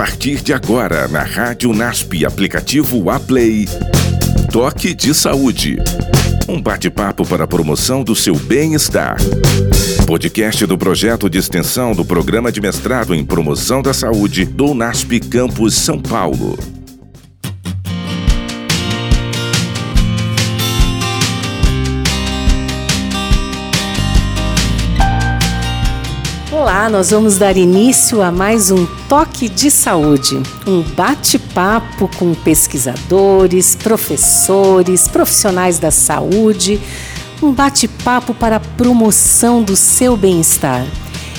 partir de agora na Rádio NASP, aplicativo Aplay. Toque de Saúde. Um bate-papo para a promoção do seu bem-estar. Podcast do projeto de extensão do Programa de Mestrado em Promoção da Saúde do NASP Campus São Paulo. Olá, nós vamos dar início a mais um Toque de Saúde, um bate-papo com pesquisadores, professores, profissionais da saúde, um bate-papo para a promoção do seu bem-estar.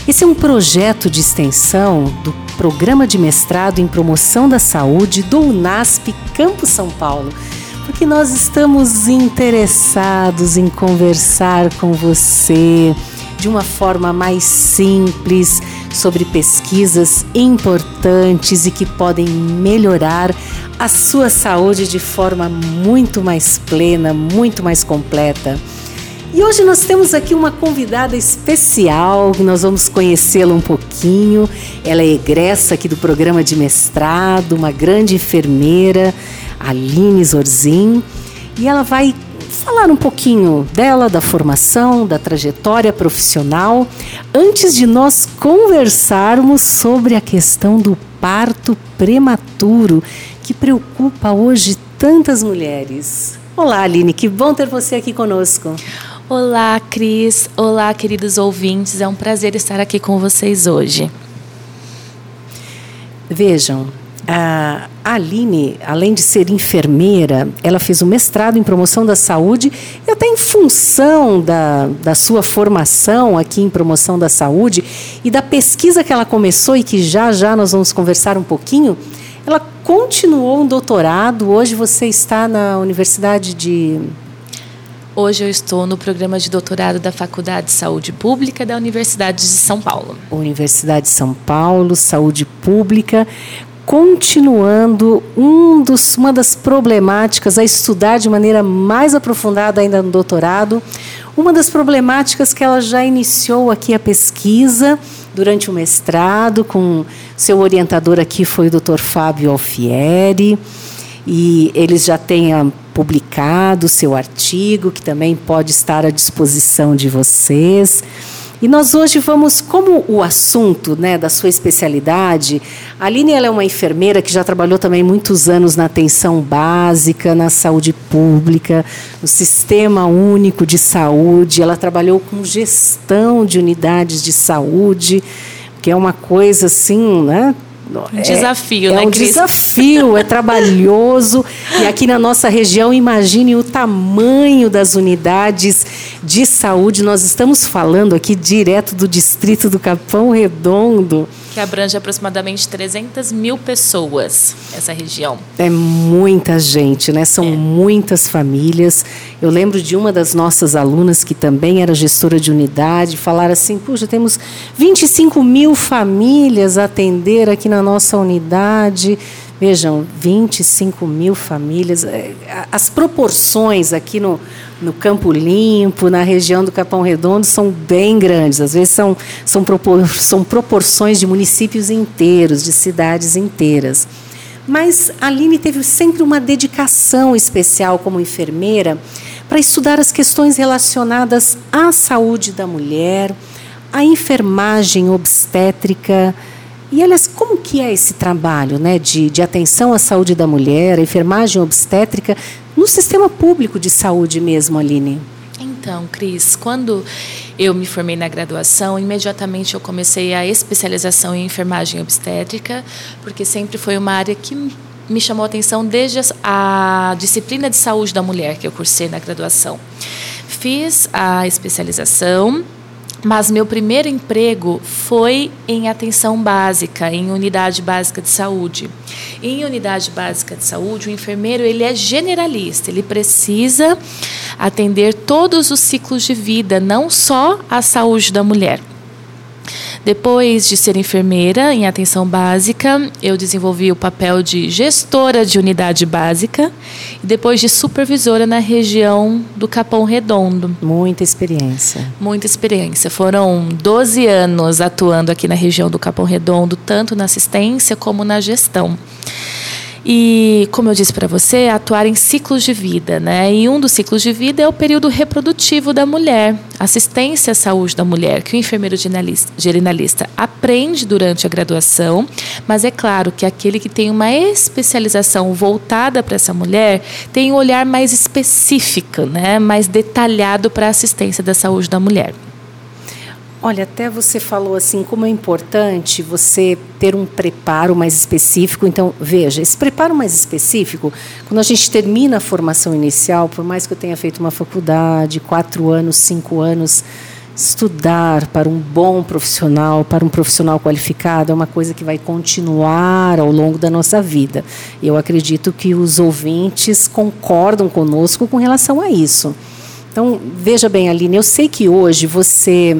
Esse é um projeto de extensão do Programa de Mestrado em Promoção da Saúde do UNASP Campo São Paulo, porque nós estamos interessados em conversar com você de uma forma mais simples sobre pesquisas importantes e que podem melhorar a sua saúde de forma muito mais plena, muito mais completa. E hoje nós temos aqui uma convidada especial, nós vamos conhecê-la um pouquinho. Ela é egressa aqui do programa de mestrado, uma grande enfermeira, Aline Zorzin, e ela vai falar um pouquinho dela, da formação, da trajetória profissional, antes de nós conversarmos sobre a questão do parto prematuro que preocupa hoje tantas mulheres. Olá, Aline, que bom ter você aqui conosco. Olá, Cris. Olá, queridos ouvintes. É um prazer estar aqui com vocês hoje. Vejam, a Aline, além de ser enfermeira, ela fez o um mestrado em promoção da saúde e até em função da, da sua formação aqui em promoção da saúde e da pesquisa que ela começou e que já já nós vamos conversar um pouquinho, ela continuou um doutorado. Hoje você está na Universidade de Hoje eu estou no programa de doutorado da Faculdade de Saúde Pública da Universidade de São Paulo. Universidade de São Paulo, Saúde Pública continuando um dos, uma das problemáticas a estudar de maneira mais aprofundada ainda no doutorado, uma das problemáticas que ela já iniciou aqui a pesquisa durante o mestrado, com seu orientador aqui foi o Dr. Fábio Alfieri, e eles já têm publicado seu artigo, que também pode estar à disposição de vocês. E nós hoje vamos, como o assunto né, da sua especialidade, a Aline ela é uma enfermeira que já trabalhou também muitos anos na atenção básica, na saúde pública, no Sistema Único de Saúde, ela trabalhou com gestão de unidades de saúde, que é uma coisa assim, né? Um desafio, é, né, É um Cris? desafio, é trabalhoso. e aqui na nossa região, imagine o tamanho das unidades de saúde. Nós estamos falando aqui direto do distrito do Capão Redondo. Que abrange aproximadamente 300 mil pessoas, essa região. É muita gente, né? São é. muitas famílias. Eu lembro de uma das nossas alunas, que também era gestora de unidade, falar assim: puxa, temos 25 mil famílias a atender aqui na nossa unidade. Vejam, 25 mil famílias. É, as proporções aqui no, no Campo Limpo, na região do Capão Redondo, são bem grandes. Às vezes são, são, propor, são proporções de municípios inteiros, de cidades inteiras. Mas a Aline teve sempre uma dedicação especial como enfermeira para estudar as questões relacionadas à saúde da mulher, à enfermagem obstétrica, e aliás, como que é esse trabalho né, de, de atenção à saúde da mulher, a enfermagem obstétrica, no sistema público de saúde mesmo, Aline? Então, Cris, quando eu me formei na graduação, imediatamente eu comecei a especialização em enfermagem obstétrica, porque sempre foi uma área que me chamou a atenção desde a disciplina de saúde da mulher que eu cursei na graduação. Fiz a especialização mas meu primeiro emprego foi em atenção básica, em unidade básica de saúde. Em unidade básica de saúde, o enfermeiro ele é generalista, ele precisa atender todos os ciclos de vida, não só a saúde da mulher. Depois de ser enfermeira em atenção básica, eu desenvolvi o papel de gestora de unidade básica e depois de supervisora na região do Capão Redondo. Muita experiência. Muita experiência. Foram 12 anos atuando aqui na região do Capão Redondo, tanto na assistência como na gestão. E, como eu disse para você, atuar em ciclos de vida, né? E um dos ciclos de vida é o período reprodutivo da mulher, assistência à saúde da mulher, que o enfermeiro gerinalista aprende durante a graduação, mas é claro que aquele que tem uma especialização voltada para essa mulher tem um olhar mais específico, né? Mais detalhado para a assistência da saúde da mulher. Olha, até você falou assim como é importante você ter um preparo mais específico. Então, veja, esse preparo mais específico, quando a gente termina a formação inicial, por mais que eu tenha feito uma faculdade, quatro anos, cinco anos, estudar para um bom profissional, para um profissional qualificado, é uma coisa que vai continuar ao longo da nossa vida. Eu acredito que os ouvintes concordam conosco com relação a isso. Então, veja bem, Aline, eu sei que hoje você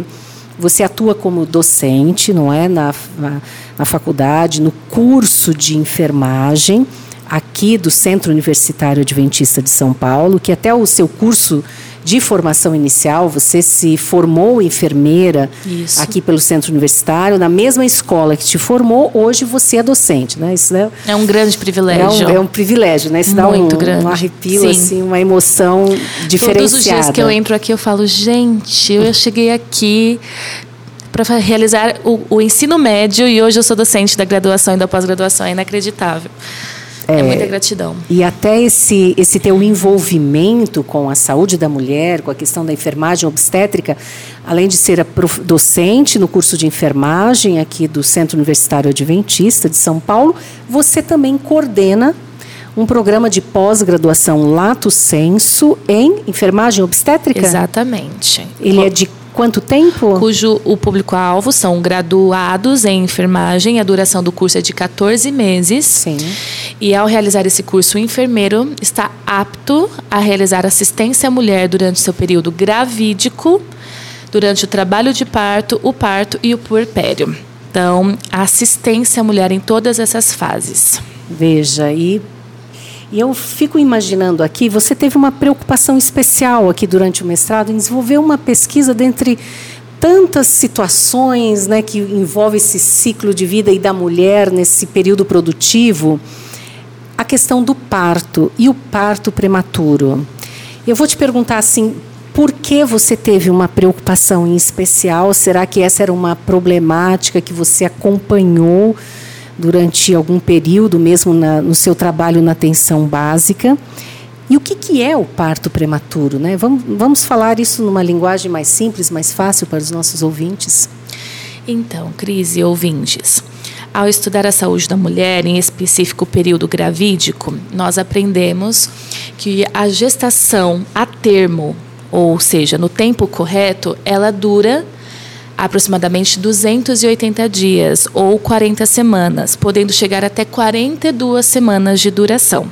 você atua como docente, não é, na, na, na faculdade, no curso de enfermagem aqui do Centro Universitário Adventista de São Paulo, que até o seu curso de formação inicial, você se formou enfermeira Isso. aqui pelo Centro Universitário, na mesma escola que te formou, hoje você é docente, né? Isso é, é um grande privilégio. É um, é um privilégio, né? Isso dá Muito um, grande. um arrepio, Sim. assim, uma emoção diferenciada. Todos os dias que eu entro aqui, eu falo, gente, eu cheguei aqui para realizar o, o, ensino médio e hoje eu sou docente da graduação e da pós-graduação. É inacreditável. É, é, muita gratidão. E até esse, esse teu envolvimento com a saúde da mulher, com a questão da enfermagem obstétrica, além de ser docente no curso de enfermagem aqui do Centro Universitário Adventista de São Paulo, você também coordena um programa de pós-graduação Lato Senso em enfermagem obstétrica? Exatamente. Ele é de Quanto tempo? Cujo o público-alvo são graduados em enfermagem. A duração do curso é de 14 meses. Sim. E ao realizar esse curso, o enfermeiro está apto a realizar assistência à mulher durante seu período gravídico, durante o trabalho de parto, o parto e o puerpério. Então, assistência à mulher em todas essas fases. Veja, e e eu fico imaginando aqui, você teve uma preocupação especial aqui durante o mestrado em desenvolver uma pesquisa dentre tantas situações né, que envolve esse ciclo de vida e da mulher nesse período produtivo, a questão do parto e o parto prematuro. Eu vou te perguntar assim, por que você teve uma preocupação em especial? Será que essa era uma problemática que você acompanhou? durante algum período, mesmo na, no seu trabalho na atenção básica. E o que, que é o parto prematuro? Né? Vamos, vamos falar isso numa linguagem mais simples, mais fácil para os nossos ouvintes? Então, Cris e ouvintes, ao estudar a saúde da mulher, em específico o período gravídico, nós aprendemos que a gestação a termo, ou seja, no tempo correto, ela dura aproximadamente 280 dias ou 40 semanas, podendo chegar até 42 semanas de duração.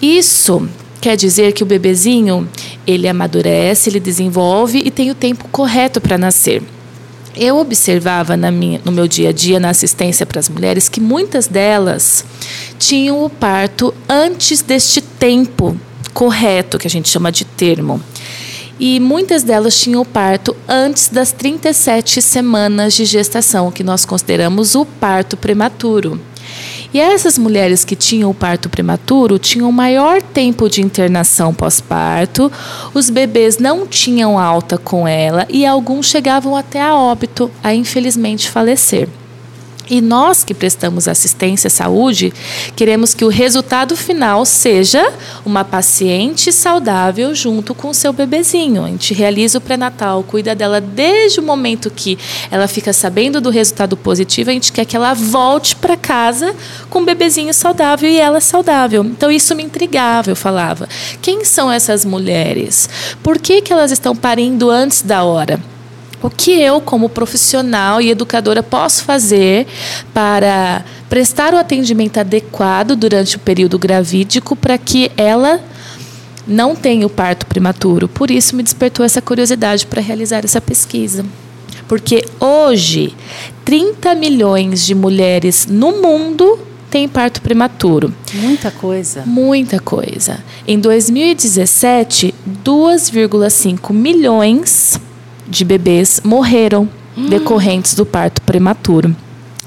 Isso quer dizer que o bebezinho, ele amadurece, ele desenvolve e tem o tempo correto para nascer. Eu observava minha, no meu dia a dia, na assistência para as mulheres, que muitas delas tinham o parto antes deste tempo correto, que a gente chama de termo e muitas delas tinham o parto antes das 37 semanas de gestação, que nós consideramos o parto prematuro. E essas mulheres que tinham o parto prematuro tinham maior tempo de internação pós-parto, os bebês não tinham alta com ela e alguns chegavam até a óbito, a infelizmente falecer. E nós que prestamos assistência à saúde, queremos que o resultado final seja uma paciente saudável junto com o seu bebezinho. A gente realiza o pré-natal, cuida dela desde o momento que ela fica sabendo do resultado positivo, a gente quer que ela volte para casa com o bebezinho saudável e ela saudável. Então isso me intrigava, eu falava. Quem são essas mulheres? Por que, que elas estão parindo antes da hora? O que eu, como profissional e educadora, posso fazer para prestar o atendimento adequado durante o período gravídico para que ela não tenha o parto prematuro? Por isso me despertou essa curiosidade para realizar essa pesquisa. Porque hoje, 30 milhões de mulheres no mundo têm parto prematuro. Muita coisa. Muita coisa. Em 2017, 2,5 milhões de bebês morreram hum. decorrentes do parto prematuro.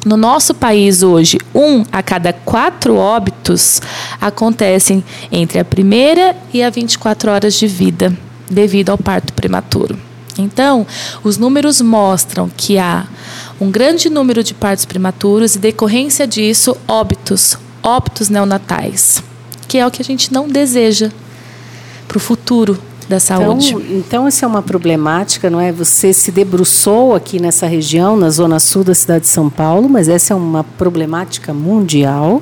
No nosso país hoje, um a cada quatro óbitos acontecem entre a primeira e a 24 horas de vida, devido ao parto prematuro. Então, os números mostram que há um grande número de partos prematuros e, decorrência disso, óbitos, óbitos neonatais, que é o que a gente não deseja para o futuro da saúde. Então, então, isso é uma problemática, não é? Você se debruçou aqui nessa região, na zona sul da cidade de São Paulo, mas essa é uma problemática mundial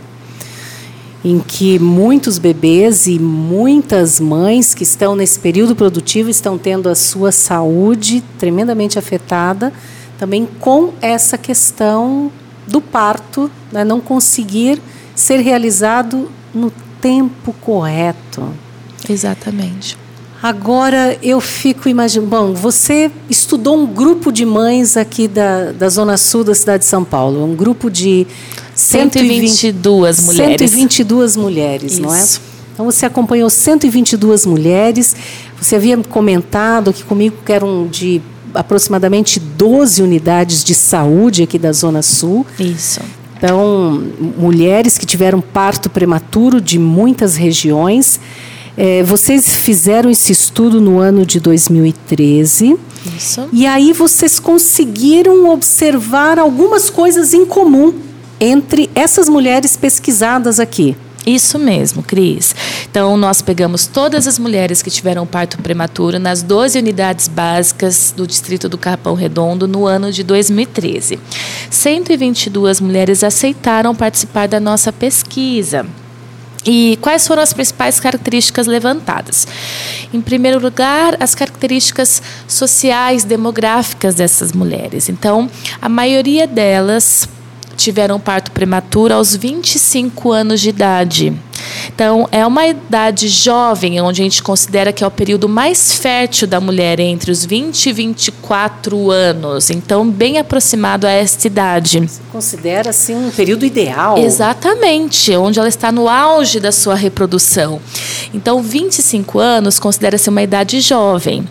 em que muitos bebês e muitas mães que estão nesse período produtivo estão tendo a sua saúde tremendamente afetada, também com essa questão do parto, né? não conseguir ser realizado no tempo correto. Exatamente. Agora eu fico imaginando. Bom, você estudou um grupo de mães aqui da, da Zona Sul da cidade de São Paulo, um grupo de 122 mulheres. 122 mulheres, Isso. não é? Então você acompanhou 122 mulheres. Você havia comentado aqui comigo que eram de aproximadamente 12 unidades de saúde aqui da Zona Sul. Isso. Então, mulheres que tiveram parto prematuro de muitas regiões. É, vocês fizeram esse estudo no ano de 2013. Isso. E aí vocês conseguiram observar algumas coisas em comum entre essas mulheres pesquisadas aqui. Isso mesmo, Cris. Então, nós pegamos todas as mulheres que tiveram parto prematuro nas 12 unidades básicas do distrito do Capão Redondo no ano de 2013. 122 mulheres aceitaram participar da nossa pesquisa. E quais foram as principais características levantadas? Em primeiro lugar, as características sociais, demográficas dessas mulheres. Então, a maioria delas tiveram parto prematuro aos 25 anos de idade. Então, é uma idade jovem, onde a gente considera que é o período mais fértil da mulher, entre os 20 e 24 anos. Então, bem aproximado a esta idade. Você considera, assim, um período ideal? Exatamente, onde ela está no auge da sua reprodução. Então, 25 anos considera-se uma idade jovem.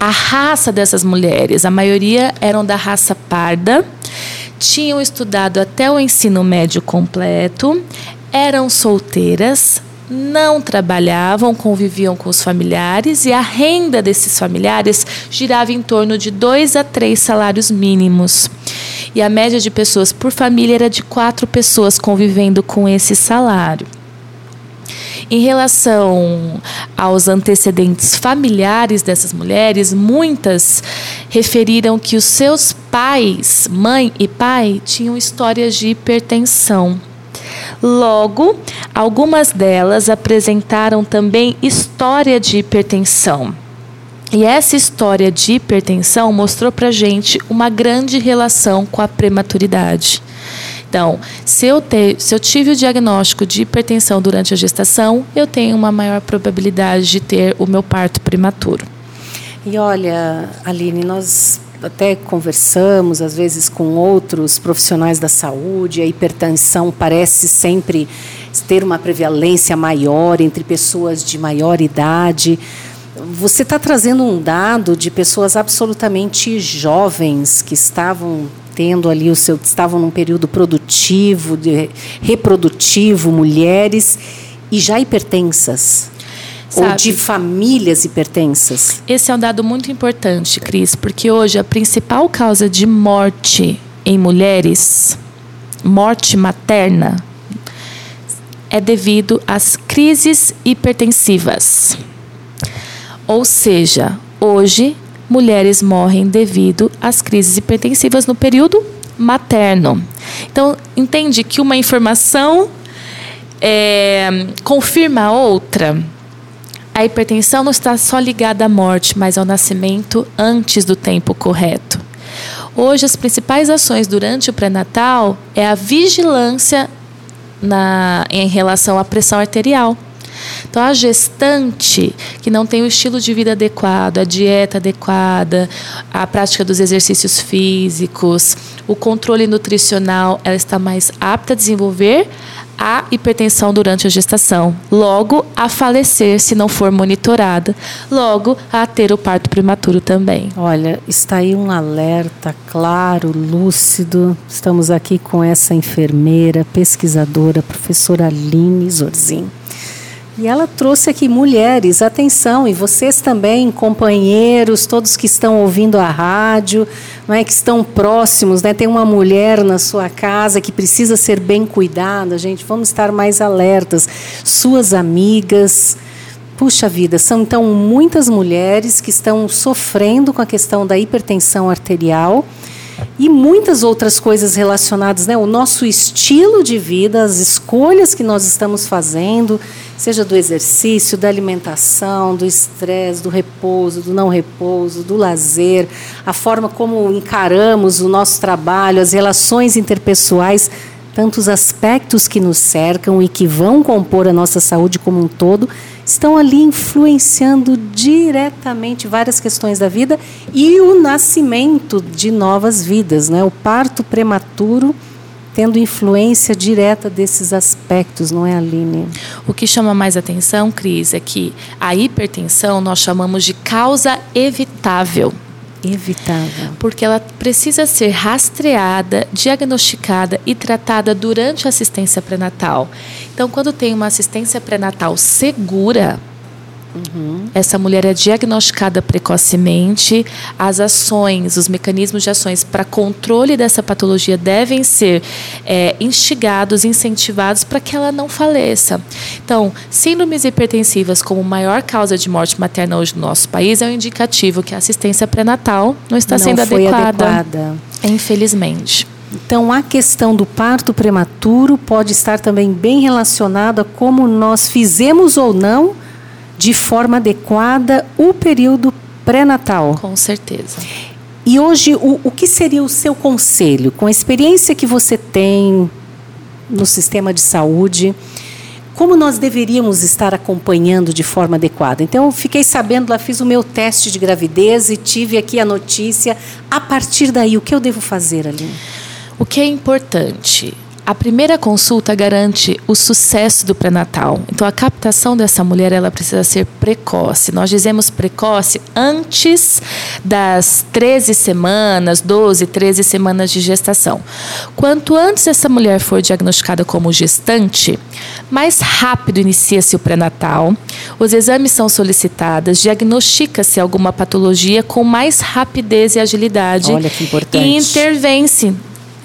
A raça dessas mulheres, a maioria eram da raça parda, tinham estudado até o ensino médio completo, eram solteiras, não trabalhavam, conviviam com os familiares e a renda desses familiares girava em torno de dois a três salários mínimos. E a média de pessoas por família era de quatro pessoas convivendo com esse salário. Em relação aos antecedentes familiares dessas mulheres, muitas referiram que os seus pais, mãe e pai, tinham histórias de hipertensão. Logo, algumas delas apresentaram também história de hipertensão. E essa história de hipertensão mostrou para gente uma grande relação com a prematuridade. Então, se eu, te, se eu tive o diagnóstico de hipertensão durante a gestação, eu tenho uma maior probabilidade de ter o meu parto prematuro. E olha, Aline, nós até conversamos às vezes com outros profissionais da saúde, a hipertensão parece sempre ter uma prevalência maior entre pessoas de maior idade. Você está trazendo um dado de pessoas absolutamente jovens que estavam tendo ali o seu estavam num período produtivo, de, reprodutivo, mulheres e já hipertensas. Sabe, ou de famílias hipertensas. Esse é um dado muito importante, Cris, porque hoje a principal causa de morte em mulheres, morte materna, é devido às crises hipertensivas. Ou seja, hoje mulheres morrem devido às crises hipertensivas no período materno. Então, entende que uma informação é, confirma a outra. A hipertensão não está só ligada à morte, mas ao nascimento antes do tempo correto. Hoje, as principais ações durante o pré-natal é a vigilância na, em relação à pressão arterial. Então, a gestante que não tem o estilo de vida adequado, a dieta adequada, a prática dos exercícios físicos, o controle nutricional, ela está mais apta a desenvolver a hipertensão durante a gestação, logo a falecer se não for monitorada, logo a ter o parto prematuro também. Olha, está aí um alerta claro, lúcido. Estamos aqui com essa enfermeira, pesquisadora, professora Aline Zorzin. E ela trouxe aqui mulheres, atenção, e vocês também, companheiros, todos que estão ouvindo a rádio, não é, que estão próximos, né? Tem uma mulher na sua casa que precisa ser bem cuidada, gente, vamos estar mais alertas. Suas amigas, puxa vida, são então muitas mulheres que estão sofrendo com a questão da hipertensão arterial e muitas outras coisas relacionadas, né? O nosso estilo de vida, as escolhas que nós estamos fazendo, seja do exercício, da alimentação, do estresse, do repouso, do não repouso, do lazer, a forma como encaramos o nosso trabalho, as relações interpessoais, tantos aspectos que nos cercam e que vão compor a nossa saúde como um todo estão ali influenciando diretamente várias questões da vida e o nascimento de novas vidas, né? O parto prematuro tendo influência direta desses aspectos, não é, Aline? O que chama mais atenção, Cris, é que a hipertensão nós chamamos de causa evitável. Evitável. Porque ela precisa ser rastreada, diagnosticada e tratada durante a assistência pré-natal. Então, quando tem uma assistência pré-natal segura, Uhum. Essa mulher é diagnosticada precocemente. As ações, os mecanismos de ações para controle dessa patologia devem ser é, instigados, incentivados para que ela não faleça. Então, síndromes hipertensivas como maior causa de morte materna hoje no nosso país é um indicativo que a assistência pré-natal não está não sendo adequada, adequada. Infelizmente. Então, a questão do parto prematuro pode estar também bem relacionada a como nós fizemos ou não de forma adequada o período pré-natal. Com certeza. E hoje, o, o que seria o seu conselho, com a experiência que você tem no sistema de saúde, como nós deveríamos estar acompanhando de forma adequada. Então, eu fiquei sabendo, lá fiz o meu teste de gravidez e tive aqui a notícia. A partir daí, o que eu devo fazer ali? O que é importante? A primeira consulta garante o sucesso do pré-natal. Então, a captação dessa mulher ela precisa ser precoce. Nós dizemos precoce antes das 13 semanas, 12, 13 semanas de gestação. Quanto antes essa mulher for diagnosticada como gestante, mais rápido inicia-se o pré-natal, os exames são solicitados, diagnostica-se alguma patologia com mais rapidez e agilidade. Olha que importante. E intervém-se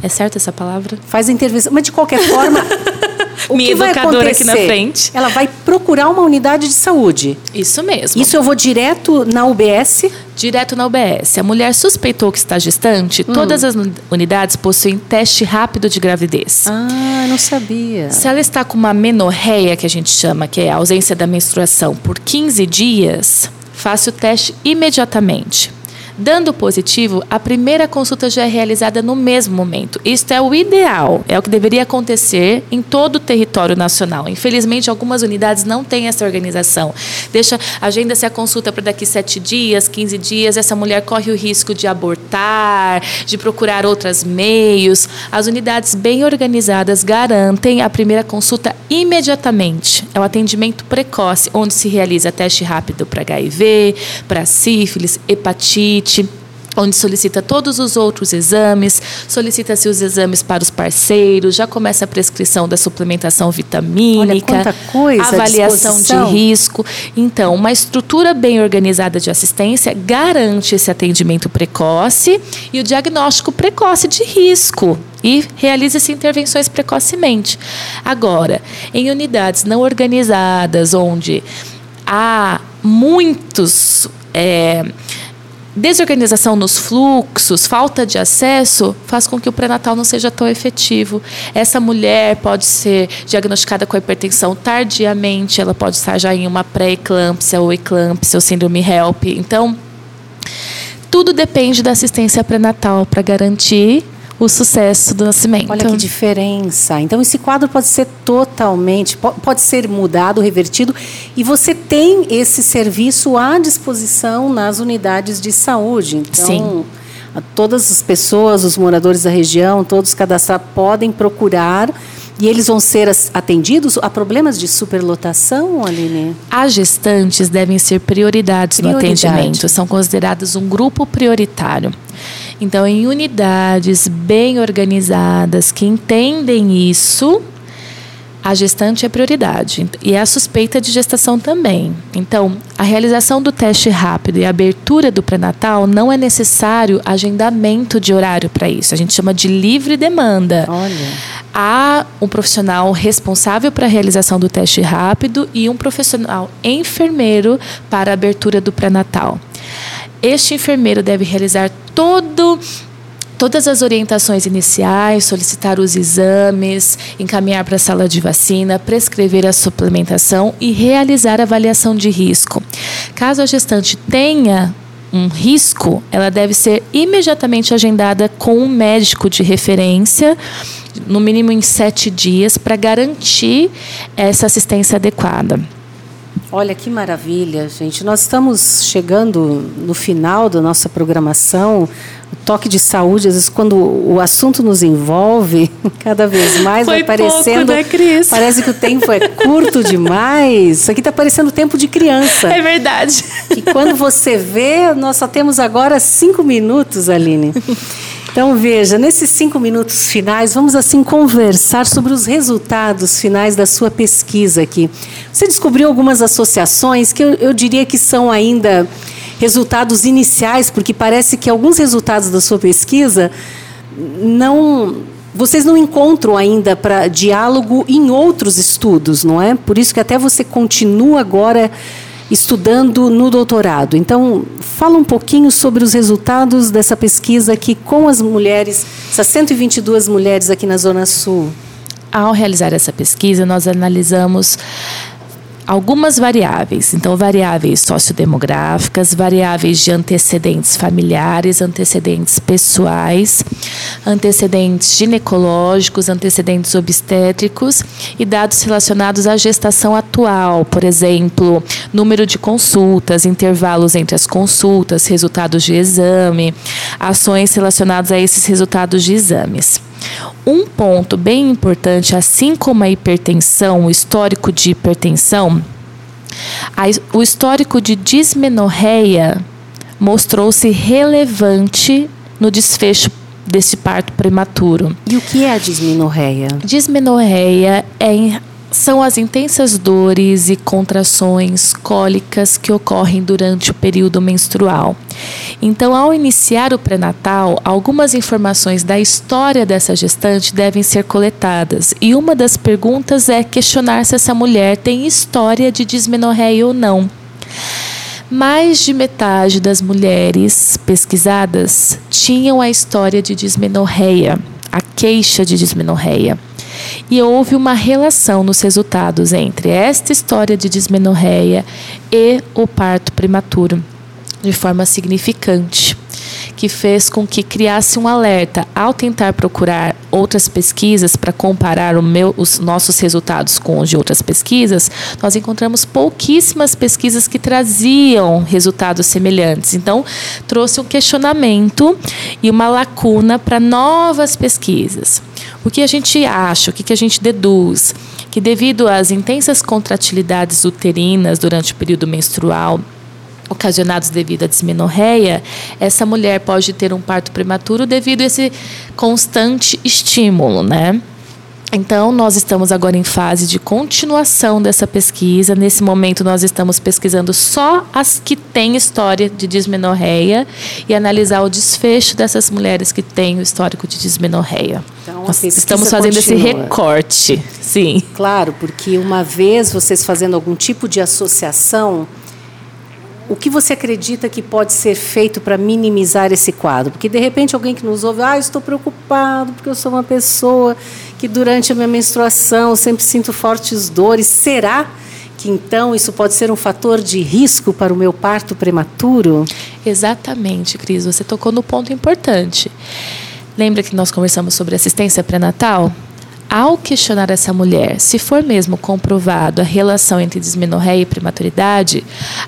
é certo essa palavra? Faz a intervenção. Mas de qualquer forma. o Minha que vai acontecer? aqui na frente. Ela vai procurar uma unidade de saúde. Isso mesmo. Isso eu vou direto na UBS? Direto na UBS. A mulher suspeitou que está gestante, hum. todas as unidades possuem teste rápido de gravidez. Ah, não sabia. Se ela está com uma menorreia, que a gente chama, que é a ausência da menstruação, por 15 dias, faça o teste imediatamente. Dando positivo, a primeira consulta já é realizada no mesmo momento. Isto é o ideal, é o que deveria acontecer em todo o território nacional. Infelizmente, algumas unidades não têm essa organização. Deixa, agenda-se a consulta para daqui sete dias, 15 dias, essa mulher corre o risco de abortar, de procurar outros meios. As unidades bem organizadas garantem a primeira consulta imediatamente. É o atendimento precoce, onde se realiza teste rápido para HIV, para sífilis, hepatite onde solicita todos os outros exames, solicita-se os exames para os parceiros, já começa a prescrição da suplementação vitamínica, Olha, coisa, avaliação de risco. Então, uma estrutura bem organizada de assistência garante esse atendimento precoce e o diagnóstico precoce de risco e realiza-se intervenções precocemente. Agora, em unidades não organizadas, onde há muitos é, desorganização nos fluxos, falta de acesso, faz com que o pré-natal não seja tão efetivo. Essa mulher pode ser diagnosticada com hipertensão tardiamente, ela pode estar já em uma pré-eclâmpsia ou eclâmpsia ou síndrome HELP. Então, tudo depende da assistência pré-natal para garantir o sucesso do nascimento. Olha que diferença. Então esse quadro pode ser totalmente, pode ser mudado, revertido, e você tem esse serviço à disposição nas unidades de saúde. Então, Sim. todas as pessoas, os moradores da região, todos cadastrados podem procurar e eles vão ser atendidos a problemas de superlotação, Aline? As gestantes devem ser prioridades Prioridade. no atendimento, são consideradas um grupo prioritário. Então, em unidades bem organizadas que entendem isso, a gestante é prioridade e é a suspeita de gestação também. Então, a realização do teste rápido e a abertura do pré-natal não é necessário agendamento de horário para isso. A gente chama de livre demanda. Olha. Há um profissional responsável para a realização do teste rápido e um profissional enfermeiro para a abertura do pré-natal. Este enfermeiro deve realizar todo todas as orientações iniciais, solicitar os exames, encaminhar para a sala de vacina, prescrever a suplementação e realizar a avaliação de risco. Caso a gestante tenha um risco, ela deve ser imediatamente agendada com um médico de referência, no mínimo em sete dias, para garantir essa assistência adequada. Olha que maravilha, gente. Nós estamos chegando no final da nossa programação. O toque de saúde, às vezes, quando o assunto nos envolve, cada vez mais Foi vai parecendo. Pouco, né, Cris? Parece que o tempo é curto demais. Isso aqui está parecendo tempo de criança. É verdade. E quando você vê, nós só temos agora cinco minutos, Aline. Então, veja, nesses cinco minutos finais, vamos assim conversar sobre os resultados finais da sua pesquisa aqui. Você descobriu algumas associações que eu, eu diria que são ainda resultados iniciais, porque parece que alguns resultados da sua pesquisa não vocês não encontram ainda para diálogo em outros estudos, não é? Por isso que até você continua agora estudando no doutorado. Então, fala um pouquinho sobre os resultados dessa pesquisa aqui com as mulheres, essas 122 mulheres aqui na Zona Sul. Ao realizar essa pesquisa, nós analisamos algumas variáveis. Então, variáveis sociodemográficas, variáveis de antecedentes familiares, antecedentes pessoais, antecedentes ginecológicos, antecedentes obstétricos e dados relacionados à gestação atual, por exemplo, número de consultas, intervalos entre as consultas, resultados de exame, ações relacionadas a esses resultados de exames. Um ponto bem importante, assim como a hipertensão, o histórico de hipertensão, a, o histórico de dismenorreia mostrou-se relevante no desfecho desse parto prematuro. E o que é a dismenorreia? Dismenorreia é são as intensas dores e contrações cólicas que ocorrem durante o período menstrual. Então, ao iniciar o pré-natal, algumas informações da história dessa gestante devem ser coletadas. E uma das perguntas é questionar se essa mulher tem história de dismenorreia ou não. Mais de metade das mulheres pesquisadas tinham a história de dismenorreia, a queixa de dismenorreia. E houve uma relação nos resultados entre esta história de dismenorreia e o parto prematuro, de forma significante que fez com que criasse um alerta ao tentar procurar outras pesquisas para comparar meu, os nossos resultados com os de outras pesquisas, nós encontramos pouquíssimas pesquisas que traziam resultados semelhantes. Então, trouxe um questionamento e uma lacuna para novas pesquisas. O que a gente acha, o que a gente deduz? Que devido às intensas contratilidades uterinas durante o período menstrual, ocasionados devido à dismenorreia, essa mulher pode ter um parto prematuro devido a esse constante estímulo, né? Então, nós estamos agora em fase de continuação dessa pesquisa. Nesse momento, nós estamos pesquisando só as que têm história de dismenorreia e analisar o desfecho dessas mulheres que têm o histórico de dismenorreia. Então, nós estamos fazendo continua. esse recorte, sim. Claro, porque uma vez vocês fazendo algum tipo de associação, o que você acredita que pode ser feito para minimizar esse quadro? Porque de repente alguém que nos ouve, ah, estou preocupado porque eu sou uma pessoa que durante a minha menstruação sempre sinto fortes dores. Será que então isso pode ser um fator de risco para o meu parto prematuro? Exatamente, Cris. Você tocou no ponto importante. lembra que nós conversamos sobre assistência pré-natal? Ao questionar essa mulher se for mesmo comprovado a relação entre dismenorreia e prematuridade,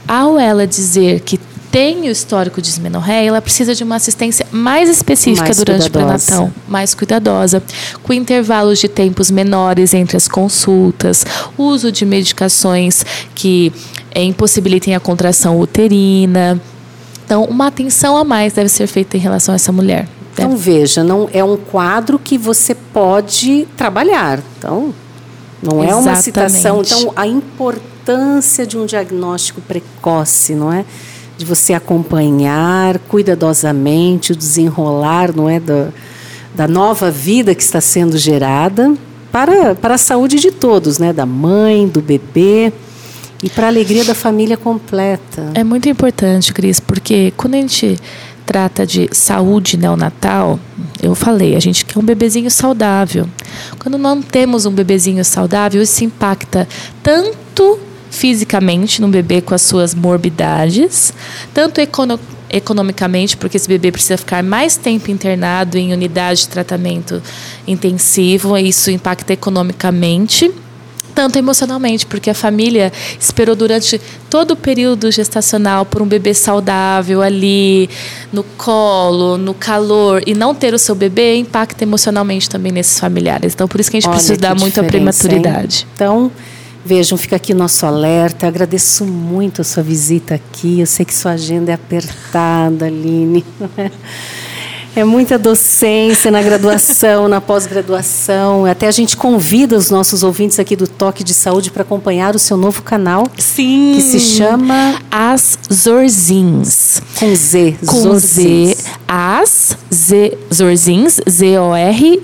ao ela dizer que tem o histórico de dismenorreia, ela precisa de uma assistência mais específica Mais durante cuidadosa. o pré-natal, mais cuidadosa, com intervalos de tempos menores entre as consultas, uso de medicações que eh, impossibilitem a contração uterina. Então, uma atenção a mais deve ser feita em relação a essa mulher. Então veja, não é um quadro que você pode trabalhar. Então não é uma Exatamente. citação. Então a importância de um diagnóstico precoce, não é? De você acompanhar cuidadosamente o desenrolar, não é, da, da nova vida que está sendo gerada para, para a saúde de todos, né? Da mãe, do bebê e para a alegria da família completa. É muito importante, Cris, porque quando a gente trata de saúde neonatal, eu falei, a gente quer um bebezinho saudável. Quando não temos um bebezinho saudável, isso impacta tanto fisicamente no bebê com as suas morbidades, tanto econo economicamente, porque esse bebê precisa ficar mais tempo internado em unidade de tratamento intensivo, isso impacta economicamente tanto emocionalmente, porque a família esperou durante todo o período gestacional por um bebê saudável ali, no colo, no calor, e não ter o seu bebê impacta emocionalmente também nesses familiares. Então, por isso que a gente Olha precisa dar muito a prematuridade. hein? Então, vejam, fica aqui nosso alerta. Agradeço muito a sua visita aqui. Eu sei que sua agenda é apertada, Aline. É muita docência na graduação, na pós-graduação. Até a gente convida os nossos ouvintes aqui do Toque de Saúde para acompanhar o seu novo canal, Sim. que se chama As Zorzins. Com Z. Com Zorzins. Z, As Z, Zorzins, Z-O-R-Z-I-M-S.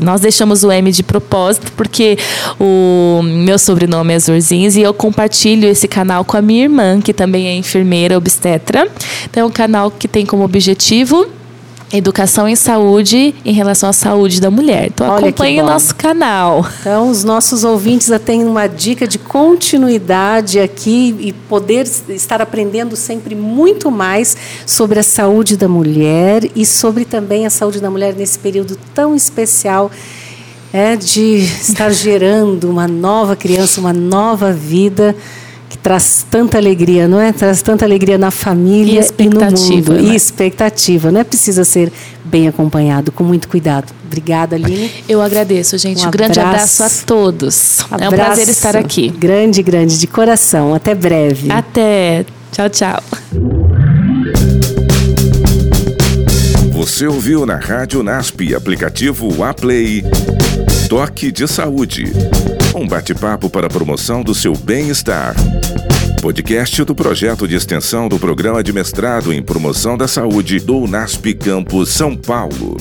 Nós deixamos o M de propósito porque o meu sobrenome é Zorzins e eu compartilho esse canal com a minha irmã, que também é enfermeira obstetra. Então é um canal que tem como objetivo educação em saúde em relação à saúde da mulher. Então Olha acompanhe o nosso canal. Então, os nossos ouvintes já têm uma dica de continuidade aqui e poder estar aprendendo sempre muito mais sobre a saúde da mulher e sobre também a saúde da mulher nesse período tão especial é, de estar gerando uma nova criança, uma nova vida traz tanta alegria, não é? Traz tanta alegria na família E e no mundo. né? E expectativa, não é? Precisa ser bem acompanhado, com muito cuidado. Obrigada, Aline. Eu agradeço, gente. Um Um, grande abraço. abraço a todos. É um Abraço prazer estar aqui. Grande, grande, de coração. Até breve. Até. Tchau, tchau. Você ouviu na Rádio NASP, aplicativo Aplay. Toque de Saúde. Um bate-papo para a promoção do seu bem-estar. Podcast do projeto de extensão do Programa de Mestrado em Promoção da Saúde do NASP Campus São Paulo.